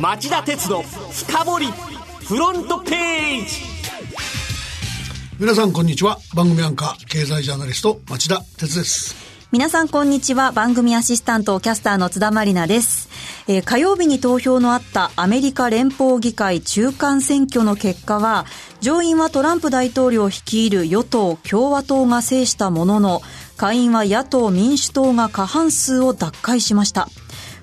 町田鉄の深掘りフロントページ。皆さんこんにちは。番組アンカー経済ジャーナリスト町田鉄です。皆さんこんにちは。番組アシスタントキャスターの津田まりなです。えー、火曜日に投票のあったアメリカ連邦議会中間選挙の結果は、上院はトランプ大統領率いる与党共和党が制したものの、下院は野党民主党が過半数を奪回しました。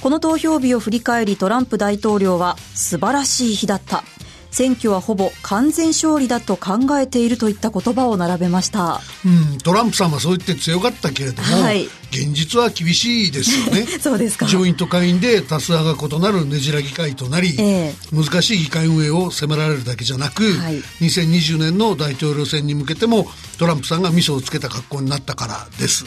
この投票日を振り返りトランプ大統領は素晴らしい日だった。選挙はほぼ完全勝利だと考えているといった言葉を並べました、うん、トランプさんはそう言って強かったけれども、はい、現実は厳しいですよね。そうですか。上院と下院で多数派が異なるねじら議会となり、えー、難しい議会運営を迫られるだけじゃなく、はい、2020年の大統領選に向けてもトランプさんが味噌をつけた格好になったからです、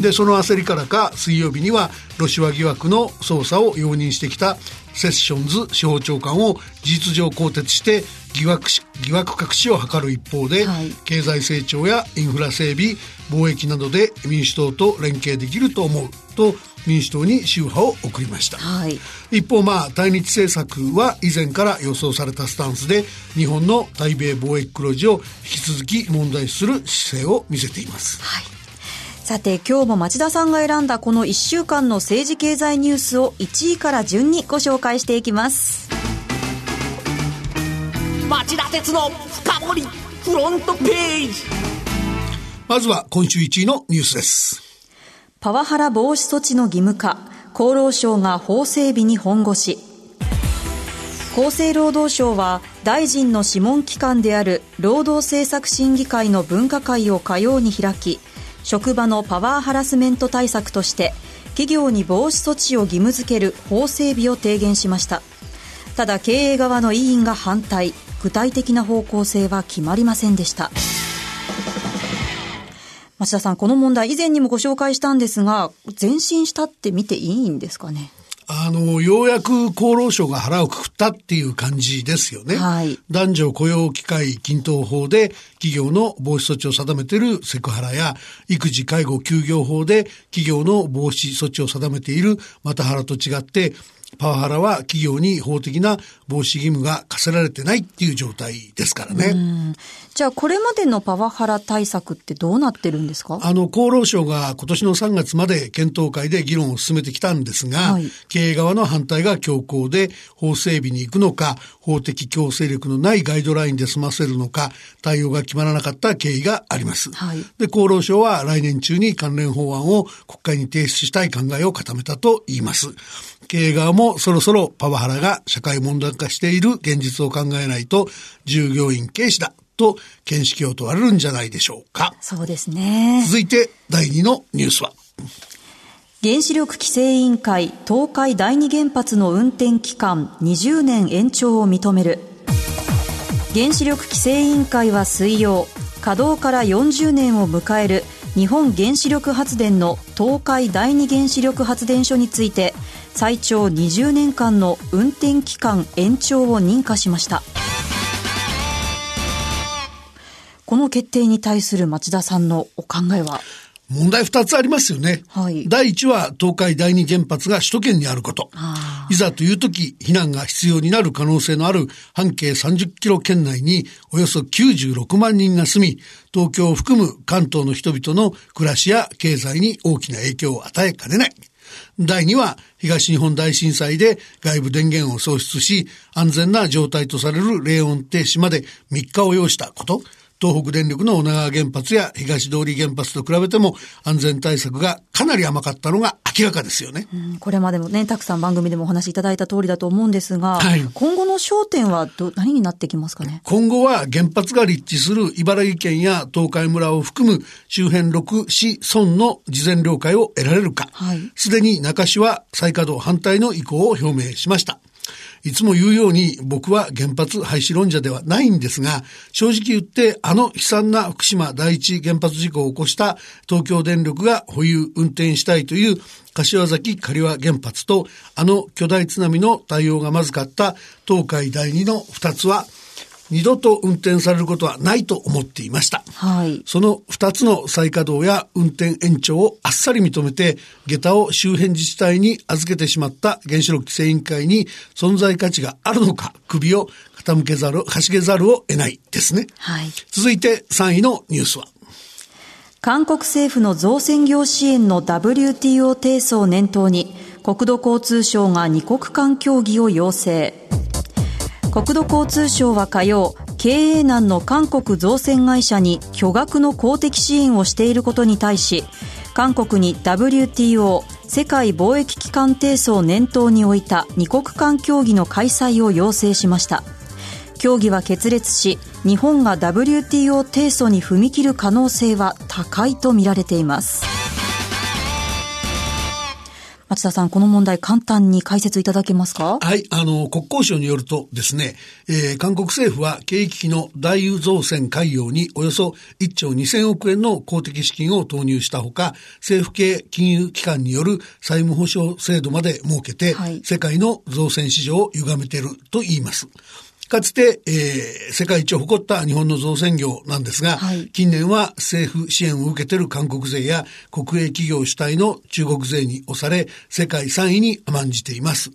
でその焦りからか水曜日にはロシア疑惑の捜査を容認してきたセッションズ司法長官を事実上更迭して疑惑疑惑隠しを図る一方で、はい、経済成長やインフラ整備貿易などで民主党と連携できると思うと民主党に宗派を送りました、はい、一方まあ対日政策は以前から予想されたスタンスで日本の対米貿易黒字を引き続き問題視する姿勢を見せています、はいさて今日も町田さんが選んだこの1週間の政治経済ニュースを1位から順にご紹介していきます。町田鉄の深掘りフロントページ。まずは今週1位のニュースです。パワハラ防止措置の義務化。厚労省が法整備に本腰。厚生労働省は大臣の諮問機関である労働政策審議会の分科会を火曜に開き職場のパワーハラスメント対策として企業に防止措置を義務付ける法整備を提言しました。ただ経営側の委員が反対。具体的な方向性は決まりませんでした。町田さんこの問題以前にもご紹介したんですが前進したって見ていいんですかね？あの、ようやく厚労省が腹をくくったっていう感じですよね。はい。男女雇用機会均等法で企業の防止措置を定めているセクハラや、育児介護休業法で企業の防止措置を定めているマタハラと違って、パワハラは企業に法的な防止義務が課せられてないっていう状態ですからね。じゃあこれまでのパワハラ対策ってどうなってるんですか？あの、厚労省が今年の3月まで検討会で議論を進めてきたんですが、はい、経営側の反対が強行で法整備に行くのか、法的強制力のないガイドラインで済ませるのか、対応が決まらなかった経緯があります。はい、で、厚労省は来年中に関連法案を国会に提出したい考えを固めたと言います。経営側もそろそろパワハラが社会問題化している現実を考えないと従業員軽視だと見識を問われるんじゃないでしょうか。そうですね。続いて第2のニュースは？原子力規制委員会東海第二原発の運転期間20年延長を認める原子力規制委員会は水曜稼働から40年を迎える日本原子力発電の東海第二原子力発電所について最長20年間の運転期間延長を認可しました。この決定に対する町田さんのお考えは？問題二つありますよね。はい、第一は東海第二原発が首都圏にあること。いざという時、避難が必要になる可能性のある半径30キロ圏内におよそ96万人が住み、東京を含む関東の人々の暮らしや経済に大きな影響を与えかねない。第2は東日本大震災で外部電源を喪失し安全な状態とされる冷温停止まで3日を要したこと。東北電力の女川原発や東通原発と比べても安全対策がかなり甘かったのが明らかですよね。うん、これまでもね、たくさん番組でもお話しいただいた通りだと思うんですが、はい、今後の焦点はど何になってきますかね？今後は原発が立地する茨城県や東海村を含む周辺6市村の事前了解を得られるか、す、で、に中市は再稼働反対の意向を表明しました。いつも言うように僕は原発廃止論者ではないんですが、正直言ってあの悲惨な福島第一原発事故を起こした東京電力が保有運転したいという柏崎刈羽原発とあの巨大津波の対応がまずかった東海第二の二つは二度と運転されることはないと思っていました。はい。その二つの再稼働や運転延長をあっさり認めて、下駄を周辺自治体に預けてしまった原子力規制委員会に存在価値があるのか、首を傾けざる、かしげざるを得ないですね。はい。続いて3位のニュースは。韓国政府の造船業支援の WTO 提訴を念頭に、国土交通省が二国間協議を要請。国土交通省は火曜、経営難の韓国造船会社に巨額の公的支援をしていることに対し、韓国に WTO 世界貿易機関提訴を念頭に置いた二国間協議の開催を要請しました。協議は決裂し日本が WTO 提訴に踏み切る可能性は高いとみられています町田さん、この問題簡単に解説いただけますか？はい、あの、国交省によるとですね、えー、韓国政府は経営危機の大油造船海洋におよそ1兆2000億円の公的資金を投入したほか、政府系金融機関による債務保証制度まで設けて、はい、世界の造船市場を歪めていると言います。かつて、えー、世界一を誇った日本の造船業なんですが、はい、近年は政府支援を受けている韓国税や国営企業主体の中国税に押され、世界3位に甘んじています。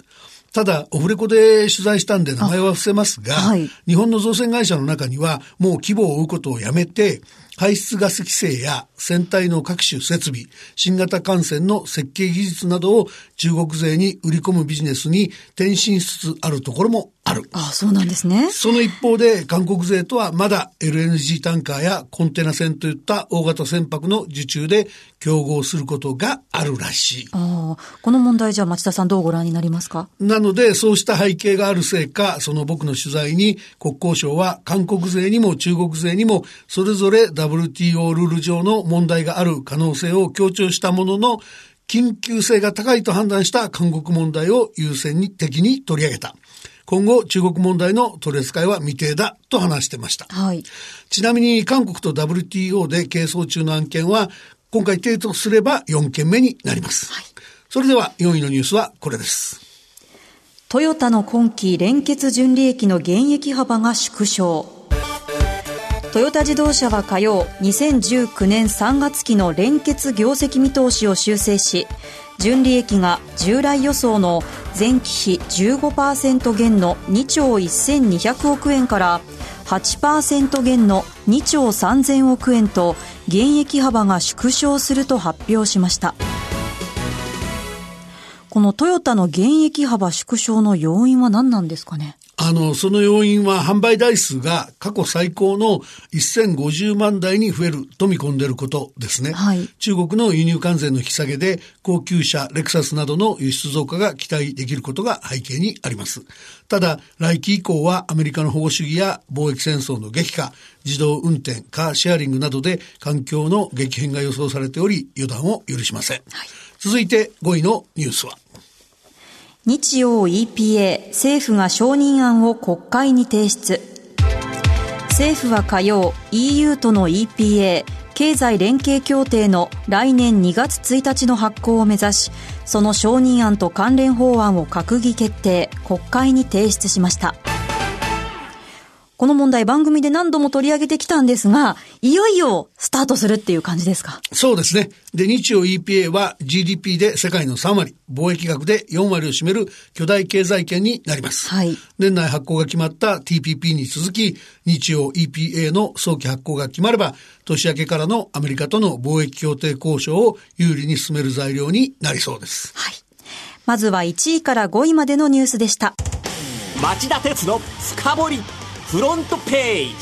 ただ、オフレコで取材したんで名前は伏せますが、はい、日本の造船会社の中にはもう規模を追うことをやめて、排出ガス規制や船体の各種設備、新型艦船の設計技術などを中国勢に売り込むビジネスに転身しつつあるところもある。ああそうなんですね。その一方で、韓国勢とはまだ LNG タンカーやコンテナ船といった大型船舶の受注で競合することがあるらしい。ああ、この問題じゃあ町田さんどうご覧になりますか？なので、そうした背景があるせいか、その僕の取材に国交省は韓国勢にも中国勢にもそれぞれ WTO ルール上の問題がある可能性を強調したものの、緊急性が高いと判断した韓国問題を優先的に取り上げた。今後、中国問題の取り扱いは未定だと話してました。はい、ちなみに、韓国と WTO で係争中の案件は、今回提訴すれば4件目になります。はい、それでは、4位のニュースはこれです。トヨタの今期連結純利益の減益幅が縮小。トヨタ自動車は火曜、2019年3月期の連結業績見通しを修正し、純利益が従来予想の前期比15%減の2兆1200億円から8%減の2兆3000億円と減益幅が縮小すると発表しました。このトヨタの減益幅縮小の要因は何なんですかね？あの、その要因は販売台数が過去最高の1050万台に増えると見込んでいることですね。はい、中国の輸入関税の引き下げで高級車レクサスなどの輸出増加が期待できることが背景にあります。ただ、来期以降はアメリカの保護主義や貿易戦争の激化、自動運転、カーシェアリングなどで環境の激変が予想されており、予断を許しません。はい、続いて5位のニュースは日曜 EPA 政府が承認案を国会に提出。政府は火曜 EU との EPA 経済連携協定の来年2月1日の発行を目指しその承認案と関連法案を閣議決定国会に提出しました。この問題番組で何度も取り上げてきたんですが、いよいよスタートするっていう感じですか？そうですね。で、日曜 EPA は GDP で世界の3割、貿易額で4割を占める巨大経済圏になります。はい。年内発行が決まった TPP に続き、日曜 EPA の早期発行が決まれば、年明けからのアメリカとの貿易協定交渉を有利に進める材料になりそうです。はい。まずは1位から5位までのニュースでした。町田鉄の深掘りフロントページ。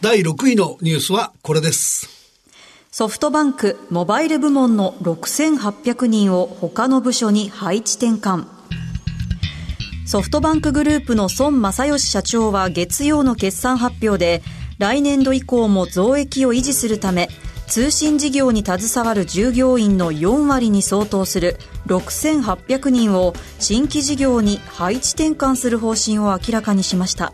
第6位のニュースはこれです。ソフトバンクモバイル部門の6800人を他の部署に配置転換。ソフトバンクグループの孫正義社長は月曜の決算発表で来年度以降も増益を維持するため通信事業に携わる従業員の4割に相当する6800人を新規事業に配置転換する方針を明らかにしました。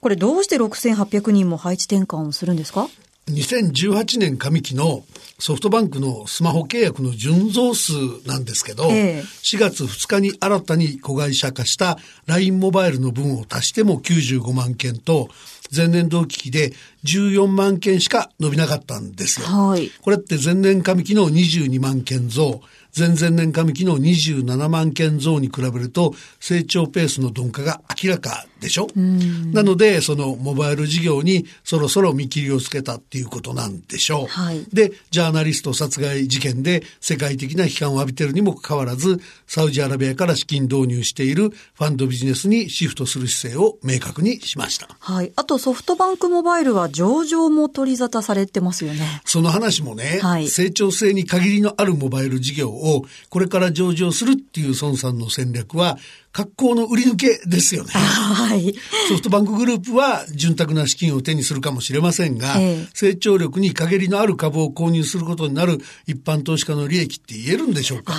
これどうして6800人も配置転換をするんですか？2018年上期のソフトバンクのスマホ契約の純増数なんですけど、え4月2日に新たに子会社化した LINE モバイルの分を足しても95万件と、前年同期比で14万件しか伸びなかったんですよ。はい、これって前年上期の22万件増、前々年上期の27万件増に比べると成長ペースの鈍化が明らかでしょ？なので、そのモバイル事業にそろそろ見切りをつけたっていうことなんでしょう。はい、で、ジャーナリスト殺害事件で世界的な批判を浴びているにもかかわらず、サウジアラビアから資金導入しているファンドビジネスにシフトする姿勢を明確にしました。はい。あとソフトバンクモバイルは上場も取り沙汰されてますよね。その話もね、はい、成長性に限りのあるモバイル事業をこれから上場するっていう孫さんの戦略は格好の売り抜けですよね。はい。ソフトバンクグループは潤沢な資金を手にするかもしれませんが、ええ、成長力に陰りのある株を購入することになる一般投資家の利益って言えるんでしょうか。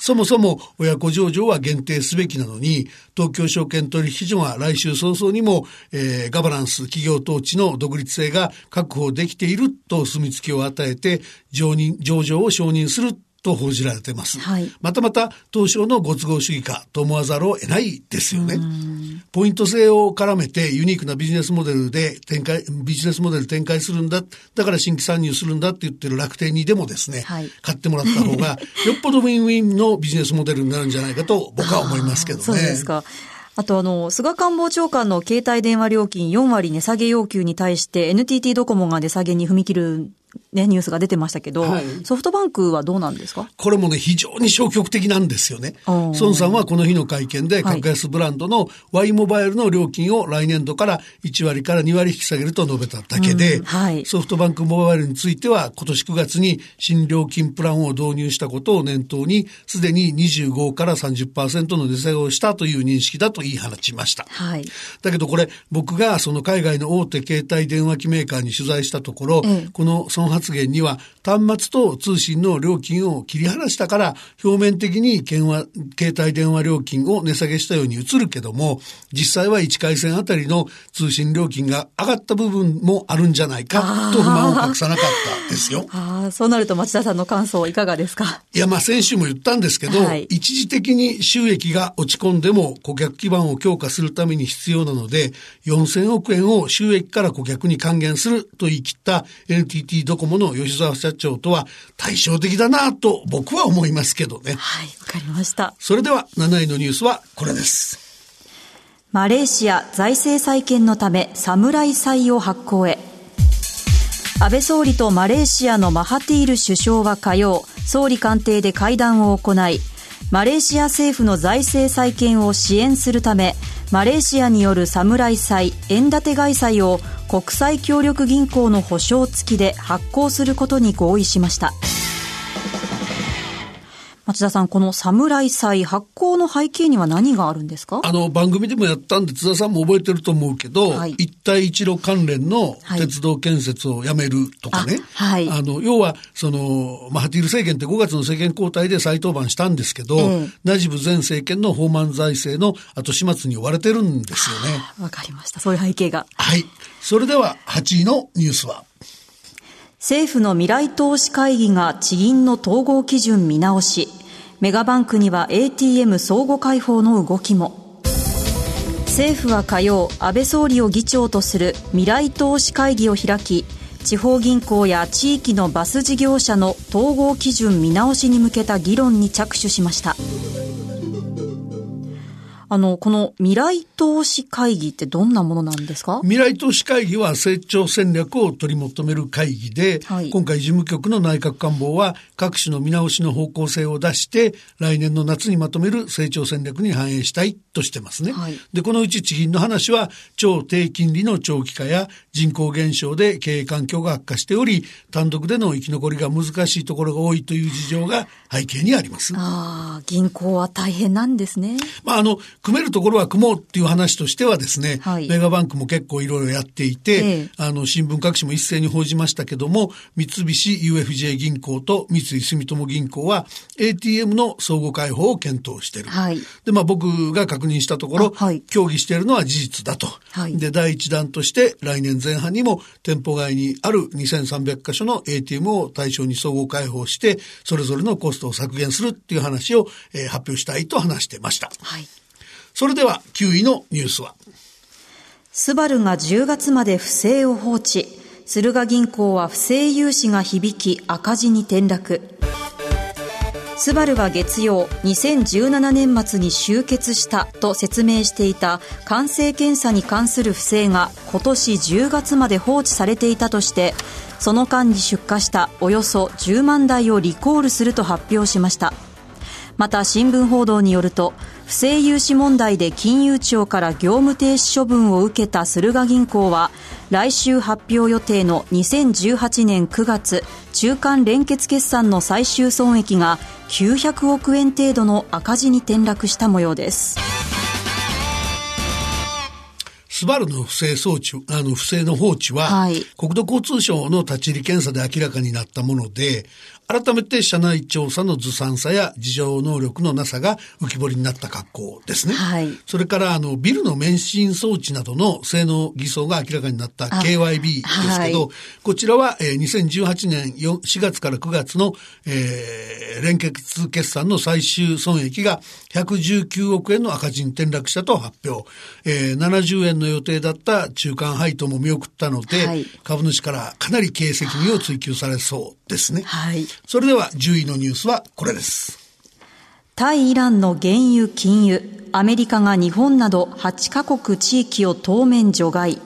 そもそも親子上場は限定すべきなのに、東京証券取引所は来週早々にも、えー、ガバナンス、企業統治の独立性が確保できていると墨付きを与えて、上場を承認すると報じられてます。はい、またまた、東証のご都合主義かと思わざるを得ないですよね。ポイント制を絡めてユニークなビジネスモデルで展開、ビジネスモデル展開するんだ、だから新規参入するんだって言ってる楽天にでもですね、はい、買ってもらった方が、よっぽどウィンウィンのビジネスモデルになるんじゃないかと僕は思いますけどね。そうですか。あとあの、菅官房長官の携帯電話料金4割値下げ要求に対して NTT ドコモが値下げに踏み切るね、ニュースが出てましたけど、はい、ソフトバンクはどうなんですか？これもね、非常に消極的なんですよね。孫さんはこの日の会見で、格安ブランドの Y モバイルの料金を来年度から1割から2割引き下げると述べただけで、うん。はい、ソフトバンクモバイルについては、今年9月に新料金プランを導入したことを念頭に、すでに25から30%の値下げをしたという認識だと言い放ちました。はい、だけどこれ、僕がその海外の大手携帯電話機メーカーに取材したところ、この損発言には端末と通信の料金を切り離したから表面的に携帯電話料金を値下げしたように映るけども実際は1回線あたりの通信料金が上がった部分もあるんじゃないかと不満を隠さなかったですよ。あそうなると町田さんの感想いかがですか？いやまあ先週も言ったんですけど、はい、一時的に収益が落ち込んでも顧客基盤を強化するために必要なので4000億円を収益から顧客に還元すると言い切った NTT ドコモの吉沢社長とは対照的だなと僕は思いますけどね。はい、わかりました。それでは7位のニュースはこれです。マレーシア財政再建のため侍債を発行へ。安倍総理とマレーシアのマハティール首相は火曜、総理官邸で会談を行い、マレーシア政府の財政再建を支援するため、マレーシアによる侍債、円建て外債を国際協力銀行の保証付きで発行することに合意しました。町田さん、この侍祭発行の背景には何があるんですか？あの、番組でもやったんで、津田さんも覚えてると思うけど、はい、一帯一路関連の鉄道建設をやめるとかね。はい。あの、要は、その、マハティール政権って5月の政権交代で再登板したんですけど、えー、ナジブ前政権の放満財政の後始末に追われてるんですよね。わかりました。そういう背景が。はい。それでは、8位のニュースは政府の未来投資会議が地銀の統合基準見直し、メガバンクには ATM 相互開放の動きも。政府は火曜、安倍総理を議長とする未来投資会議を開き、地方銀行や地域のバス事業者の統合基準見直しに向けた議論に着手しました。あの、この未来投資会議ってどんなものなんですか？未来投資会議は成長戦略を取り求める会議で、はい、今回事務局の内閣官房は各種の見直しの方向性を出して、来年の夏にまとめる成長戦略に反映したいとしてますね。はい、で、このうち地銀の話は、超低金利の長期化や人口減少で経営環境が悪化しており、単独での生き残りが難しいところが多いという事情が背景にあります。ああ、銀行は大変なんですね。まあ、あの、組めるところは組もうっていう話としてはですね、はい、メガバンクも結構いろいろやっていて、ええ、あの、新聞各紙も一斉に報じましたけども、三菱 UFJ 銀行と三井住友銀行は ATM の相互開放を検討している。はい、で、まあ僕が確認したところ、はい、協議しているのは事実だと。はい、で、第一弾として来年前半にも店舗外にある2300箇所の ATM を対象に相互開放して、それぞれのコストを削減するっていう話を、えー、発表したいと話してました。はいそれでは9位のニュースは。スバルが10月まで不正を放置。駿河銀行は不正融資が響き赤字に転落。スバルが月曜2017年末に終結したと説明していた完成検査に関する不正が今年10月まで放置されていたとしてその間に出荷したおよそ10万台をリコールすると発表しましたまた新聞報道によると不正融資問題で金融庁から業務停止処分を受けた駿河銀行は来週発表予定の2018年9月中間連結決算の最終損益が900億円程度の赤字に転落した模様です。スバルの不正装置、あの不正の放置は、はい、国土交通省の立ち入り検査で明らかになったもので、改めて社内調査のずさんさや事情能力のなさが浮き彫りになった格好ですね。はい、それからあのビルの免震装置などの性能偽装が明らかになった KYB ですけど、はい、こちらは、えー、2018年 4, 4月から9月の、えー、連結決算の最終損益が119億円の赤字に転落したと発表。えー、70円の予定だった中間配当も見送ったので、はい、株主からかなり経営責任を追及されそうですね。はい。それでは10位のニュースはこれです。対イランの原油禁輸、アメリカが日本など8カ国地域を当面除外。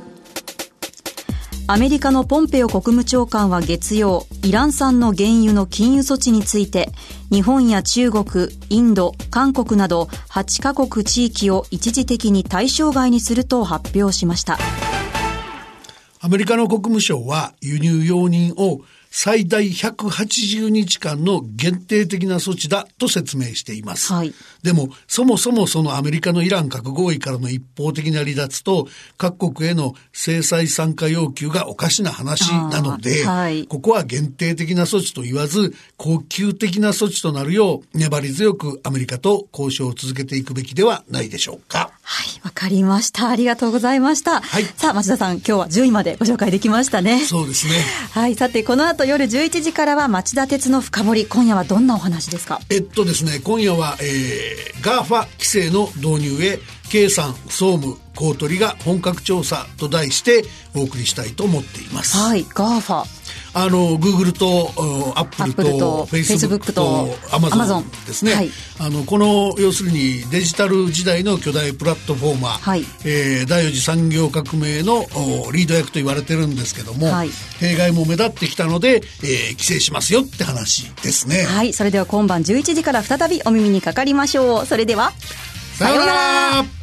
アメリカのポンペオ国務長官は月曜、イラン産の原油の禁輸措置について、日本や中国、インド、韓国など8カ国地域を一時的に対象外にすると発表しました。アメリカの国務省は輸入容認を最大180日間の限定的な措置だと説明しています。はい、でも、そもそもそのアメリカのイラン核合意からの一方的な離脱と各国への制裁参加要求がおかしな話なので、はい、ここは限定的な措置と言わず、恒久的な措置となるよう粘り強くアメリカと交渉を続けていくべきではないでしょうか。はい、わかりました。ありがとうございました。はい、さあ、町田さん、今日は10位までご紹介できましたね。そうですね。はい、さて、この後夜11時からは町田徹のふかぼり。今夜はどんなお話ですか？えっとですね、今夜は、えー、 GAFA 規制の導入へ、経産、総務、公取が本格調査と題してお送りしたいと思っています。はい、 GAFA。あの、グーグルとアップルとフェイスブックとアマゾンですね。はい、あの、この、要するにデジタル時代の巨大プラットフォーマー、はい、えー、第四次産業革命のリード役と言われてるんですけども、はい、弊害も目立ってきたので、えー、規制しますよって話ですね。はい、それでは今晩11時から再びお耳にかかりましょう。それでは、さようなら